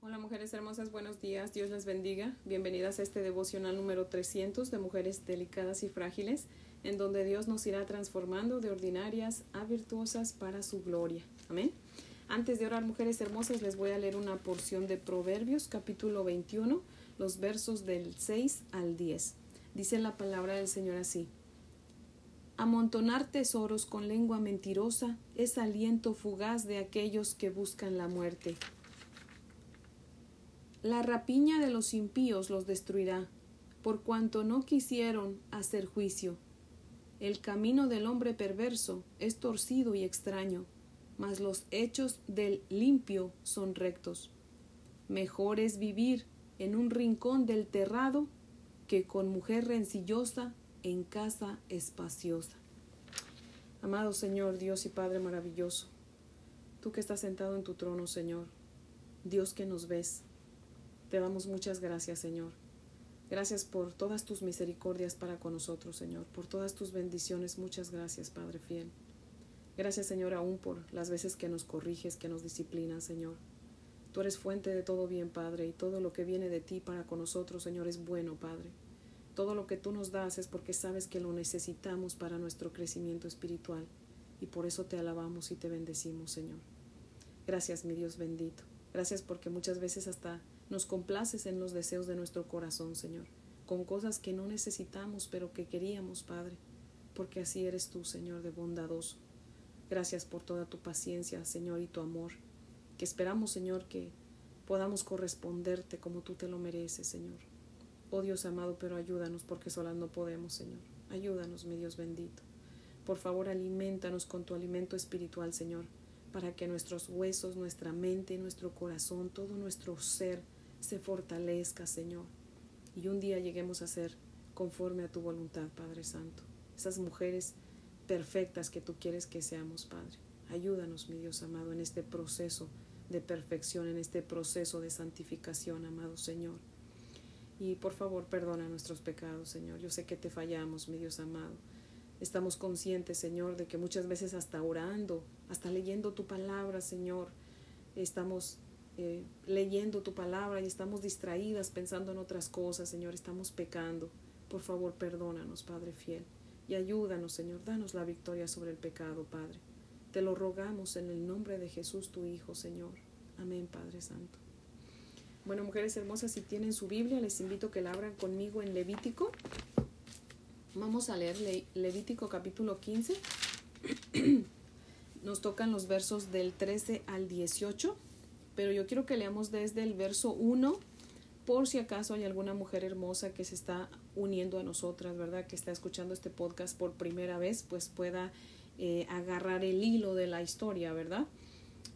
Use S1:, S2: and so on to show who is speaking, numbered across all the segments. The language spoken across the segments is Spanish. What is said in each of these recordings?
S1: Hola mujeres hermosas, buenos días, Dios les bendiga. Bienvenidas a este devocional número 300 de mujeres delicadas y frágiles, en donde Dios nos irá transformando de ordinarias a virtuosas para su gloria. Amén. Antes de orar, mujeres hermosas, les voy a leer una porción de Proverbios, capítulo 21, los versos del 6 al 10. Dice la palabra del Señor así. Amontonar tesoros con lengua mentirosa es aliento fugaz de aquellos que buscan la muerte. La rapiña de los impíos los destruirá, por cuanto no quisieron hacer juicio. El camino del hombre perverso es torcido y extraño, mas los hechos del limpio son rectos. Mejor es vivir en un rincón del terrado que con mujer rencillosa en casa espaciosa. Amado Señor, Dios y Padre maravilloso, tú que estás sentado en tu trono, Señor, Dios que nos ves, te damos muchas gracias, Señor. Gracias por todas tus misericordias para con nosotros, Señor, por todas tus bendiciones. Muchas gracias, Padre fiel. Gracias, Señor, aún por las veces que nos corriges, que nos disciplinas, Señor. Tú eres fuente de todo bien, Padre, y todo lo que viene de ti para con nosotros, Señor, es bueno, Padre. Todo lo que tú nos das es porque sabes que lo necesitamos para nuestro crecimiento espiritual, y por eso te alabamos y te bendecimos, Señor. Gracias, mi Dios bendito. Gracias porque muchas veces hasta nos complaces en los deseos de nuestro corazón, Señor, con cosas que no necesitamos, pero que queríamos, Padre, porque así eres tú, Señor, de bondadoso. Gracias por toda tu paciencia, Señor, y tu amor, que esperamos, Señor, que podamos corresponderte como tú te lo mereces, Señor. Oh Dios amado, pero ayúdanos porque solas no podemos, Señor. Ayúdanos, mi Dios bendito. Por favor, alimentanos con tu alimento espiritual, Señor, para que nuestros huesos, nuestra mente, nuestro corazón, todo nuestro ser se fortalezca, Señor, y un día lleguemos a ser conforme a tu voluntad, Padre Santo. Esas mujeres perfectas que tú quieres que seamos, Padre. Ayúdanos, mi Dios amado, en este proceso de perfección, en este proceso de santificación, amado Señor. Y por favor, perdona nuestros pecados, Señor. Yo sé que te fallamos, mi Dios amado. Estamos conscientes, Señor, de que muchas veces hasta orando, hasta leyendo tu palabra, Señor, estamos eh, leyendo tu palabra y estamos distraídas pensando en otras cosas, Señor, estamos pecando. Por favor, perdónanos, Padre fiel, y ayúdanos, Señor, danos la victoria sobre el pecado, Padre. Te lo rogamos en el nombre de Jesús, tu Hijo, Señor. Amén, Padre Santo. Bueno, mujeres hermosas, si tienen su Biblia, les invito a que la abran conmigo en Levítico. Vamos a leer Levítico capítulo 15. Nos tocan los versos del 13 al 18 pero yo quiero que leamos desde el verso 1 por si acaso hay alguna mujer hermosa que se está uniendo a nosotras, ¿verdad? Que está escuchando este podcast por primera vez, pues pueda eh, agarrar el hilo de la historia, ¿verdad?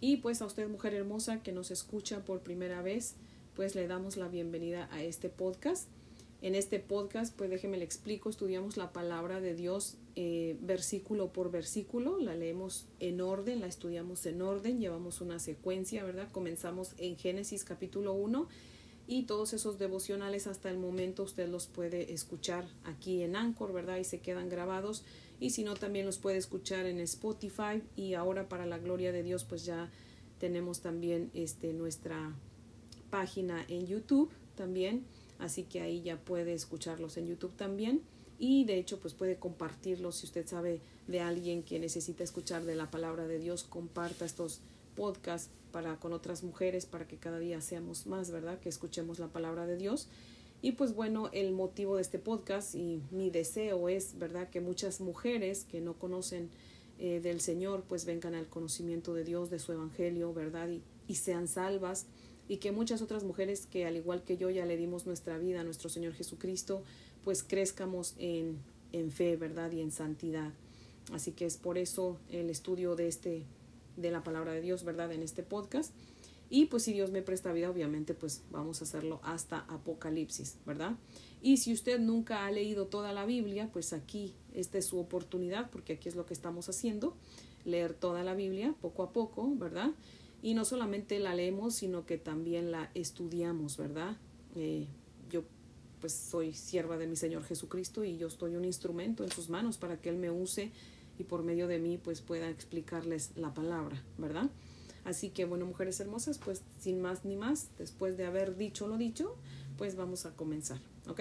S1: Y pues a usted, mujer hermosa, que nos escucha por primera vez, pues le damos la bienvenida a este podcast. En este podcast, pues déjeme le explico, estudiamos la palabra de Dios eh, versículo por versículo, la leemos en orden, la estudiamos en orden, llevamos una secuencia, ¿verdad? Comenzamos en Génesis capítulo 1 y todos esos devocionales hasta el momento usted los puede escuchar aquí en Anchor, ¿verdad? Y se quedan grabados y si no también los puede escuchar en Spotify y ahora para la gloria de Dios pues ya tenemos también este nuestra página en YouTube también así que ahí ya puede escucharlos en YouTube también y de hecho pues puede compartirlos si usted sabe de alguien que necesita escuchar de la palabra de Dios, comparta estos podcasts para con otras mujeres para que cada día seamos más, ¿verdad? Que escuchemos la palabra de Dios. Y pues bueno, el motivo de este podcast y mi deseo es, ¿verdad? Que muchas mujeres que no conocen eh, del Señor pues vengan al conocimiento de Dios, de su Evangelio, ¿verdad? Y, y sean salvas y que muchas otras mujeres que al igual que yo ya le dimos nuestra vida a nuestro Señor Jesucristo, pues crezcamos en, en fe, ¿verdad? Y en santidad. Así que es por eso el estudio de este de la palabra de Dios, ¿verdad? En este podcast. Y pues si Dios me presta vida, obviamente pues vamos a hacerlo hasta Apocalipsis, ¿verdad? Y si usted nunca ha leído toda la Biblia, pues aquí esta es su oportunidad, porque aquí es lo que estamos haciendo, leer toda la Biblia poco a poco, ¿verdad? Y no solamente la leemos, sino que también la estudiamos, ¿verdad? Eh, pues soy sierva de mi Señor Jesucristo y yo estoy un instrumento en sus manos para que Él me use y por medio de mí pues pueda explicarles la palabra, ¿verdad? Así que bueno, mujeres hermosas, pues sin más ni más, después de haber dicho lo dicho, pues vamos a comenzar, ¿ok?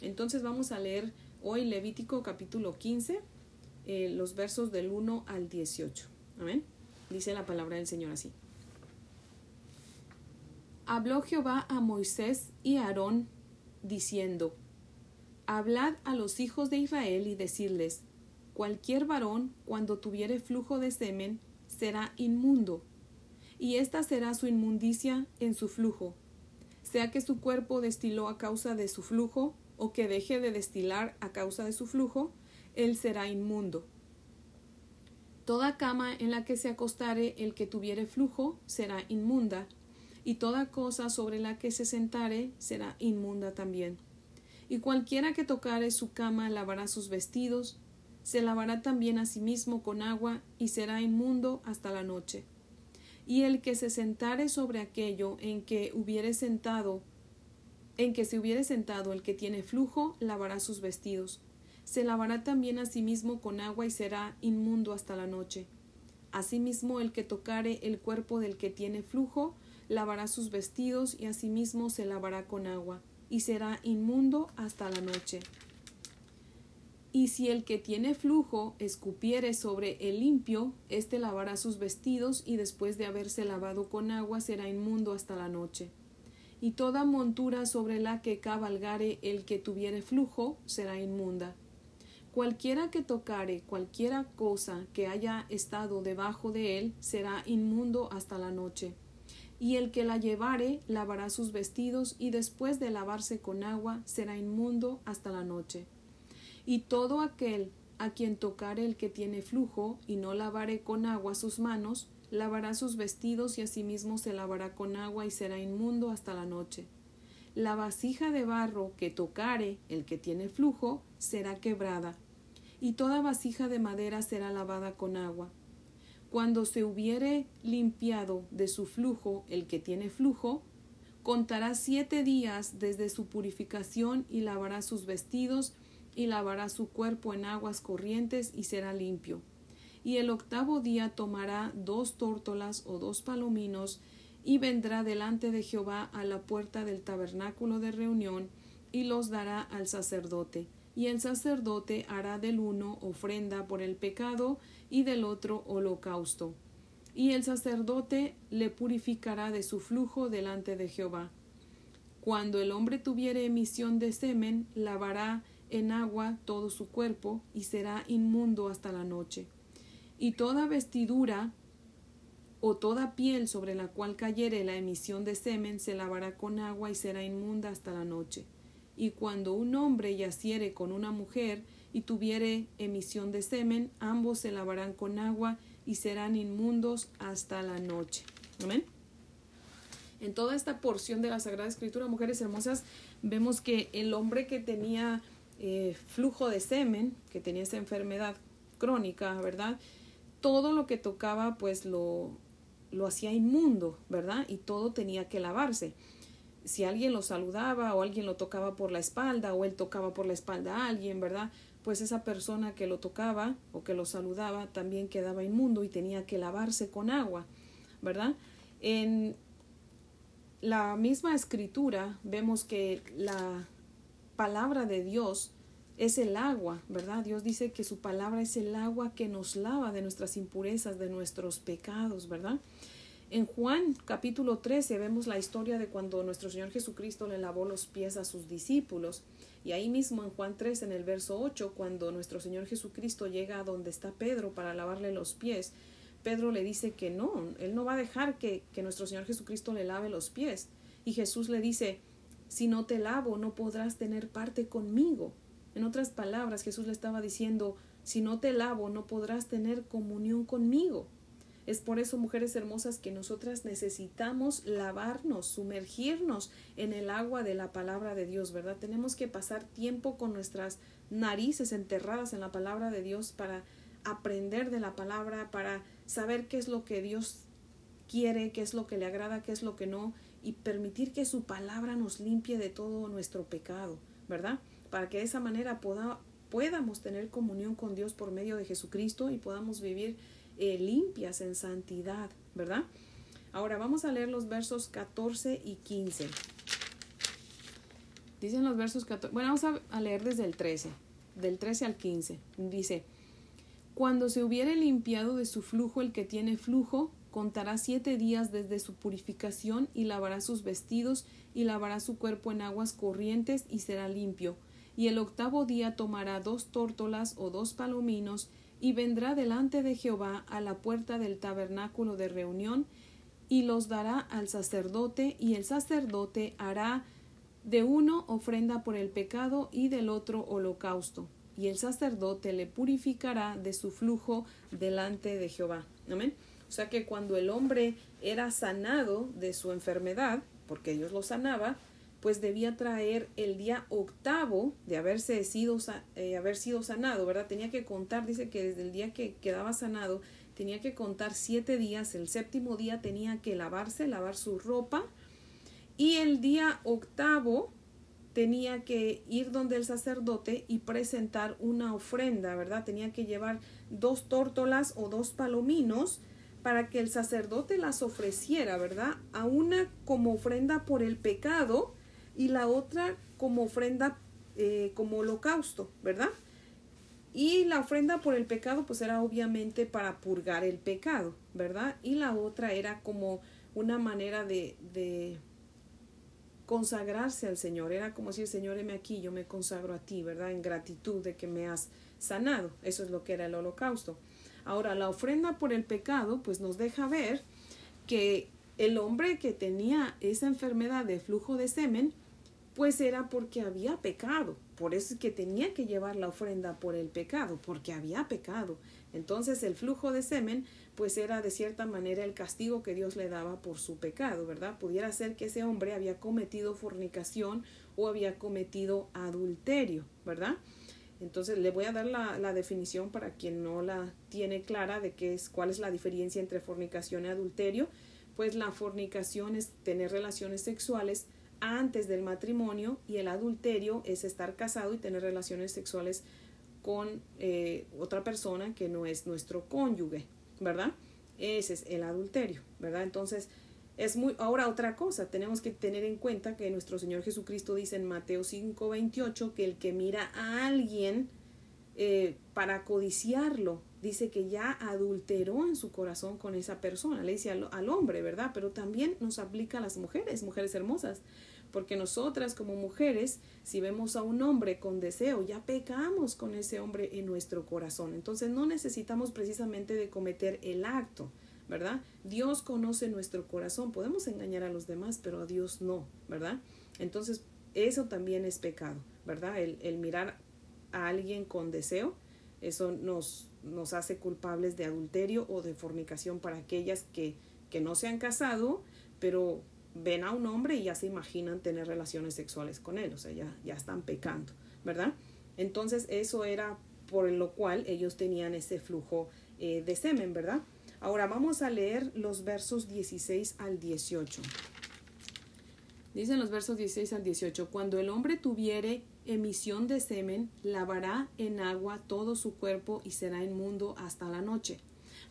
S1: Entonces vamos a leer hoy Levítico capítulo 15, eh, los versos del 1 al 18. Amén. Dice la palabra del Señor así. Habló Jehová a Moisés y a Aarón, diciendo, Hablad a los hijos de Israel y decirles, Cualquier varón, cuando tuviere flujo de semen, será inmundo, y esta será su inmundicia en su flujo, sea que su cuerpo destiló a causa de su flujo, o que deje de destilar a causa de su flujo, él será inmundo. Toda cama en la que se acostare el que tuviere flujo será inmunda, y toda cosa sobre la que se sentare será inmunda también. Y cualquiera que tocare su cama lavará sus vestidos, se lavará también a sí mismo con agua, y será inmundo hasta la noche. Y el que se sentare sobre aquello en que hubiere sentado en que se hubiere sentado el que tiene flujo, lavará sus vestidos. Se lavará también a sí mismo con agua y será inmundo hasta la noche. Asimismo, el que tocare el cuerpo del que tiene flujo, lavará sus vestidos y asimismo se lavará con agua, y será inmundo hasta la noche. Y si el que tiene flujo escupiere sobre el limpio, éste lavará sus vestidos y después de haberse lavado con agua será inmundo hasta la noche y toda montura sobre la que cabalgare el que tuviere flujo será inmunda. Cualquiera que tocare cualquiera cosa que haya estado debajo de él será inmundo hasta la noche. Y el que la llevare lavará sus vestidos y después de lavarse con agua será inmundo hasta la noche. Y todo aquel a quien tocare el que tiene flujo y no lavare con agua sus manos lavará sus vestidos y asimismo se lavará con agua y será inmundo hasta la noche. La vasija de barro que tocare el que tiene flujo será quebrada, y toda vasija de madera será lavada con agua. Cuando se hubiere limpiado de su flujo el que tiene flujo, contará siete días desde su purificación y lavará sus vestidos y lavará su cuerpo en aguas corrientes y será limpio y el octavo día tomará dos tórtolas o dos palominos, y vendrá delante de Jehová a la puerta del tabernáculo de reunión, y los dará al sacerdote. Y el sacerdote hará del uno ofrenda por el pecado, y del otro holocausto. Y el sacerdote le purificará de su flujo delante de Jehová. Cuando el hombre tuviere emisión de semen, lavará en agua todo su cuerpo, y será inmundo hasta la noche y toda vestidura o toda piel sobre la cual cayere la emisión de semen se lavará con agua y será inmunda hasta la noche. Y cuando un hombre yaciere con una mujer y tuviere emisión de semen, ambos se lavarán con agua y serán inmundos hasta la noche. Amén. En toda esta porción de la Sagrada Escritura, mujeres hermosas, vemos que el hombre que tenía eh, flujo de semen, que tenía esa enfermedad crónica, ¿verdad? todo lo que tocaba pues lo, lo hacía inmundo, ¿verdad? Y todo tenía que lavarse. Si alguien lo saludaba o alguien lo tocaba por la espalda o él tocaba por la espalda a alguien, ¿verdad? Pues esa persona que lo tocaba o que lo saludaba también quedaba inmundo y tenía que lavarse con agua, ¿verdad? En la misma escritura vemos que la palabra de Dios es el agua, ¿verdad? Dios dice que su palabra es el agua que nos lava de nuestras impurezas, de nuestros pecados, ¿verdad? En Juan capítulo 13 vemos la historia de cuando nuestro Señor Jesucristo le lavó los pies a sus discípulos. Y ahí mismo en Juan 3, en el verso 8, cuando nuestro Señor Jesucristo llega a donde está Pedro para lavarle los pies, Pedro le dice que no, él no va a dejar que, que nuestro Señor Jesucristo le lave los pies. Y Jesús le dice, si no te lavo, no podrás tener parte conmigo. En otras palabras, Jesús le estaba diciendo, si no te lavo, no podrás tener comunión conmigo. Es por eso, mujeres hermosas, que nosotras necesitamos lavarnos, sumergirnos en el agua de la palabra de Dios, ¿verdad? Tenemos que pasar tiempo con nuestras narices enterradas en la palabra de Dios para aprender de la palabra, para saber qué es lo que Dios quiere, qué es lo que le agrada, qué es lo que no, y permitir que su palabra nos limpie de todo nuestro pecado, ¿verdad? para que de esa manera podamos tener comunión con Dios por medio de Jesucristo y podamos vivir eh, limpias en santidad, ¿verdad? Ahora vamos a leer los versos 14 y 15. Dicen los versos 14. Bueno, vamos a, leer desde el 13. Del 13 al 15. Dice: Cuando se hubiere limpiado de su flujo el que tiene flujo, contará siete días desde su purificación y lavará sus vestidos y lavará su cuerpo en aguas corrientes y será limpio. Y el octavo día tomará dos tórtolas o dos palominos y vendrá delante de Jehová a la puerta del tabernáculo de reunión y los dará al sacerdote y el sacerdote hará de uno ofrenda por el pecado y del otro holocausto y el sacerdote le purificará de su flujo delante de Jehová. Amén. O sea que cuando el hombre era sanado de su enfermedad, porque Dios lo sanaba, pues debía traer el día octavo de haberse sido, eh, haber sido sanado, ¿verdad? Tenía que contar, dice que desde el día que quedaba sanado, tenía que contar siete días, el séptimo día tenía que lavarse, lavar su ropa, y el día octavo tenía que ir donde el sacerdote y presentar una ofrenda, ¿verdad? Tenía que llevar dos tórtolas o dos palominos, para que el sacerdote las ofreciera, ¿verdad? A una como ofrenda por el pecado y la otra como ofrenda eh, como holocausto, ¿verdad? Y la ofrenda por el pecado pues era obviamente para purgar el pecado, ¿verdad? Y la otra era como una manera de, de consagrarse al Señor. Era como decir, Señor, heme aquí, yo me consagro a ti, ¿verdad? En gratitud de que me has sanado. Eso es lo que era el holocausto. Ahora, la ofrenda por el pecado, pues nos deja ver que el hombre que tenía esa enfermedad de flujo de semen, pues era porque había pecado. Por eso es que tenía que llevar la ofrenda por el pecado, porque había pecado. Entonces el flujo de semen, pues era de cierta manera el castigo que Dios le daba por su pecado, ¿verdad? Pudiera ser que ese hombre había cometido fornicación o había cometido adulterio, ¿verdad? Entonces le voy a dar la, definición para quien no la tiene clara de qué es, cuál es la diferencia entre fornicación y adulterio. Pues la fornicación es tener relaciones sexuales antes del matrimonio y el adulterio es estar casado y tener relaciones sexuales con eh, otra persona que no es nuestro cónyuge, ¿verdad? Ese es el adulterio, ¿verdad? Entonces, es muy, ahora otra cosa, tenemos que tener en cuenta que nuestro Señor Jesucristo dice en Mateo 5:28 que el que mira a alguien eh, para codiciarlo, dice que ya adulteró en su corazón con esa persona, le dice al, al, hombre, ¿verdad? Pero también nos aplica a las mujeres, mujeres hermosas, porque nosotras como mujeres, si vemos a un hombre con deseo, ya pecamos con ese hombre en nuestro corazón, entonces no necesitamos precisamente de cometer el acto, ¿verdad? Dios conoce nuestro corazón, podemos engañar a los demás, pero a Dios no, ¿verdad? Entonces, eso también es pecado, ¿verdad? El, mirar a alguien con deseo, eso nos, nos hace culpables de adulterio o de fornicación para aquellas que, que no se han casado, pero ven a un hombre y ya se imaginan tener relaciones sexuales con él, o sea, ya, ya están pecando, ¿verdad? Entonces, eso era por lo cual ellos tenían ese flujo eh, de semen, ¿verdad? Ahora vamos a leer los versos 16 al 18. Dicen los versos 16 al 18, cuando el hombre tuviere emisión de semen, lavará en agua todo su cuerpo y será inmundo hasta la noche.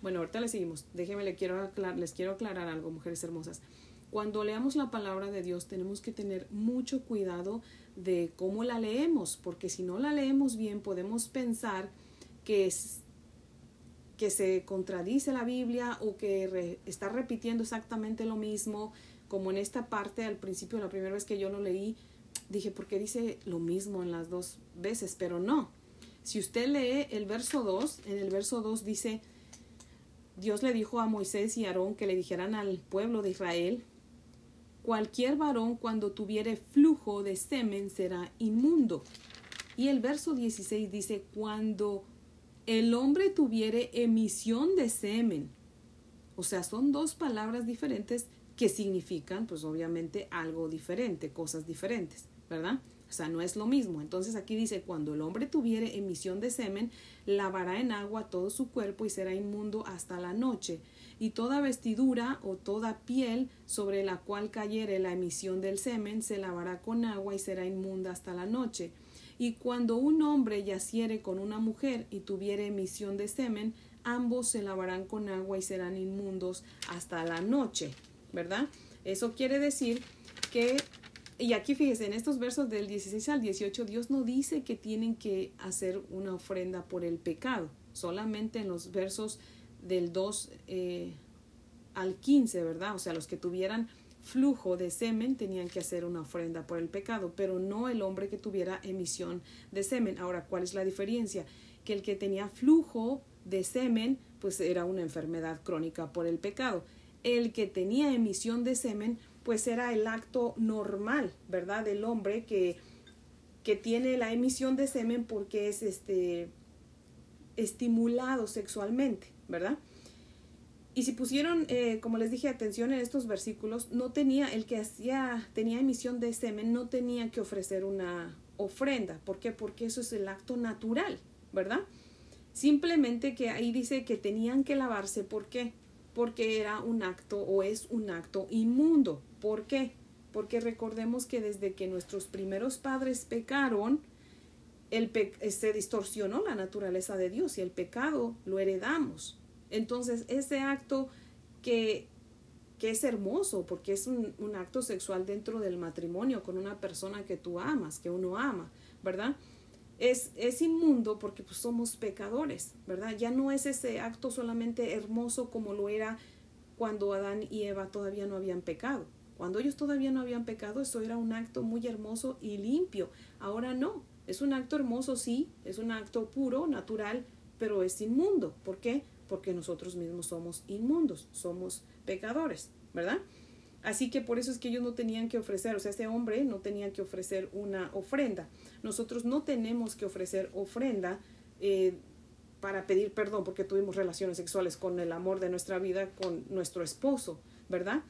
S1: Bueno, ahorita le seguimos. Déjenme, les quiero, aclarar, les quiero aclarar algo, mujeres hermosas. Cuando leamos la palabra de Dios tenemos que tener mucho cuidado de cómo la leemos, porque si no la leemos bien podemos pensar que es, que se contradice la Biblia o que está repitiendo exactamente lo mismo, como en esta parte al principio, la primera vez que yo lo leí, dije, ¿por qué dice lo mismo en las dos veces? Pero no. Si usted lee el verso 2, en el verso 2 dice, Dios le dijo a Moisés y Aarón que le dijeran al pueblo de Israel, cualquier varón cuando tuviere flujo de semen será inmundo. Y el verso 16 dice, cuando el hombre tuviere emisión de semen. O sea, son dos palabras diferentes que significan, pues obviamente, algo diferente, cosas diferentes, ¿verdad? O sea, no es lo mismo. Entonces aquí dice, cuando el hombre tuviere emisión de semen, lavará en agua todo su cuerpo y será inmundo hasta la noche. Y toda vestidura o toda piel sobre la cual cayere la emisión del semen se lavará con agua y será inmunda hasta la noche. Y cuando un hombre yaciere con una mujer y tuviere emisión de semen, ambos se lavarán con agua y serán inmundos hasta la noche. ¿verdad? Eso quiere decir que, y aquí fíjese, en estos versos del 16 al 18, Dios no dice que tienen que hacer una ofrenda por el pecado, solamente en los versos del 2 eh, al 15, ¿verdad? O sea, los que tuvieran flujo de semen tenían que hacer una ofrenda por el pecado, pero no el hombre que tuviera emisión de semen. Ahora, ¿cuál es la diferencia? Que el que tenía flujo de semen, pues era una enfermedad crónica por el pecado. El que tenía emisión de semen, pues era el acto normal, ¿verdad? Del hombre que, que tiene la emisión de semen porque es este estimulado sexualmente, ¿verdad? Y si pusieron, eh, como les dije, atención en estos versículos, no tenía, el que hacía, tenía emisión de semen, no tenía que ofrecer una ofrenda. ¿Por qué? Porque eso es el acto natural, ¿verdad? Simplemente que ahí dice que tenían que lavarse. ¿Por qué? Porque era un acto o es un acto inmundo. ¿Por qué? Porque recordemos que desde que nuestros primeros padres pecaron, el se distorsionó la naturaleza de Dios y el pecado lo heredamos. Entonces, ese acto que, que es hermoso, porque es un, un, acto sexual dentro del matrimonio con una persona que tú amas, que uno ama, ¿verdad? Es, es inmundo porque pues, somos pecadores, ¿verdad? Ya no es ese acto solamente hermoso como lo era cuando Adán y Eva todavía no habían pecado. Cuando ellos todavía no habían pecado, eso era un acto muy hermoso y limpio. Ahora no, es un acto hermoso, sí, es un acto puro, natural, pero es inmundo. ¿Por qué? porque nosotros mismos somos inmundos, somos pecadores, ¿verdad? Así que por eso es que ellos no tenían que ofrecer, o sea, ese hombre no tenía que ofrecer una ofrenda. Nosotros no tenemos que ofrecer ofrenda eh, para pedir perdón porque tuvimos relaciones sexuales con el amor de nuestra vida, con nuestro esposo, ¿verdad?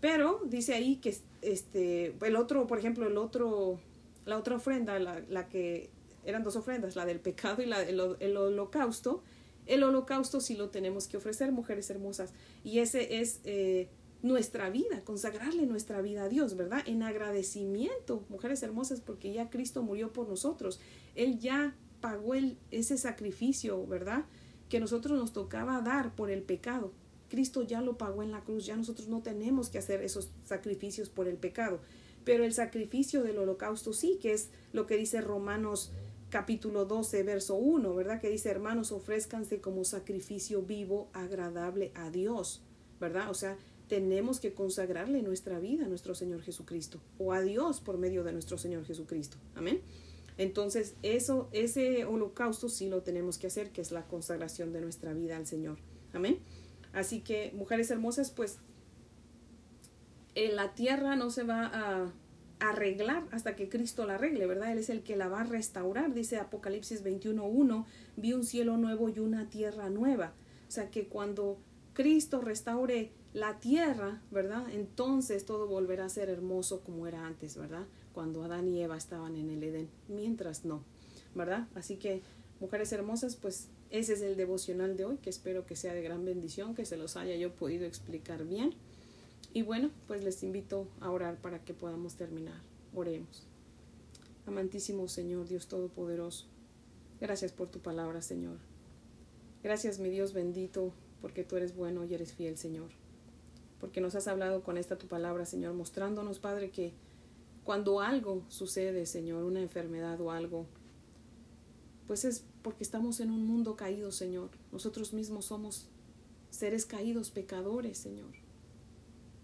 S1: Pero dice ahí que este, el otro, por ejemplo, el otro, la otra ofrenda, la, la que eran dos ofrendas, la del pecado y la, el, holocausto, el holocausto sí lo tenemos que ofrecer, mujeres hermosas. Y ese es eh, nuestra vida, consagrarle nuestra vida a Dios, ¿verdad? En agradecimiento, mujeres hermosas, porque ya Cristo murió por nosotros. Él ya pagó el, ese sacrificio, ¿verdad? Que nosotros nos tocaba dar por el pecado. Cristo ya lo pagó en la cruz, ya nosotros no tenemos que hacer esos sacrificios por el pecado. Pero el sacrificio del holocausto sí, que es lo que dice Romanos capítulo 12, verso 1, ¿verdad? Que dice, hermanos, ofrézcanse como sacrificio vivo, agradable a Dios, ¿verdad? O sea, tenemos que consagrarle nuestra vida a nuestro Señor Jesucristo o a Dios por medio de nuestro Señor Jesucristo. Amén. Entonces, eso, ese holocausto sí lo tenemos que hacer, que es la consagración de nuestra vida al Señor. Amén. Así que, mujeres hermosas, pues en la tierra no se va a arreglar hasta que Cristo la arregle, ¿verdad? Él es el que la va a restaurar, dice Apocalipsis 21.1, vi un cielo nuevo y una tierra nueva. O sea que cuando Cristo restaure la tierra, ¿verdad? Entonces todo volverá a ser hermoso como era antes, ¿verdad? Cuando Adán y Eva estaban en el Edén, mientras no, ¿verdad? Así que, mujeres hermosas, pues ese es el devocional de hoy, que espero que sea de gran bendición, que se los haya yo podido explicar bien. Y bueno, pues les invito a orar para que podamos terminar. Oremos. Amantísimo Señor, Dios Todopoderoso, gracias por tu palabra, Señor. Gracias, mi Dios bendito, porque tú eres bueno y eres fiel, Señor. Porque nos has hablado con esta tu palabra, Señor, mostrándonos, Padre, que cuando algo sucede, Señor, una enfermedad o algo, pues es porque estamos en un mundo caído, Señor. Nosotros mismos somos seres caídos, pecadores, Señor.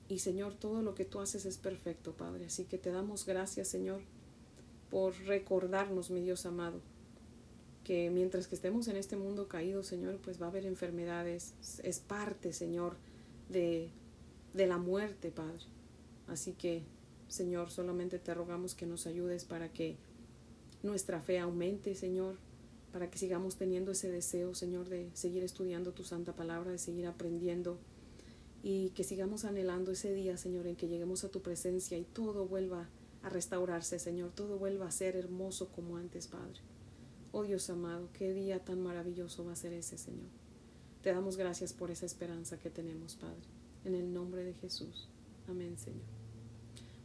S1: Y Señor, todo lo que tú haces es perfecto, Padre. Así que te damos gracias, Señor, por recordarnos, mi Dios amado, que mientras que estemos en este mundo caído, Señor, pues va a haber enfermedades. Es parte, Señor, de, de la muerte, Padre. Así que, Señor, solamente te rogamos que nos ayudes para que nuestra fe aumente, Señor, para que sigamos teniendo ese deseo, Señor, de seguir estudiando tu santa palabra, de seguir aprendiendo y que sigamos anhelando ese día, Señor, en que lleguemos a tu presencia y todo vuelva a restaurarse, Señor, todo vuelva a ser hermoso como antes, Padre. Oh Dios amado, qué día tan maravilloso va a ser ese, Señor. Te damos gracias por esa esperanza que tenemos, Padre. En el nombre de Jesús. Amén, Señor.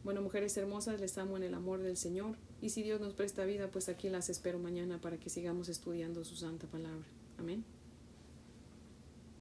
S1: Bueno, mujeres hermosas, les amo en el amor del Señor. Y si Dios nos presta vida, pues aquí las espero mañana para que sigamos estudiando su santa palabra. Amén.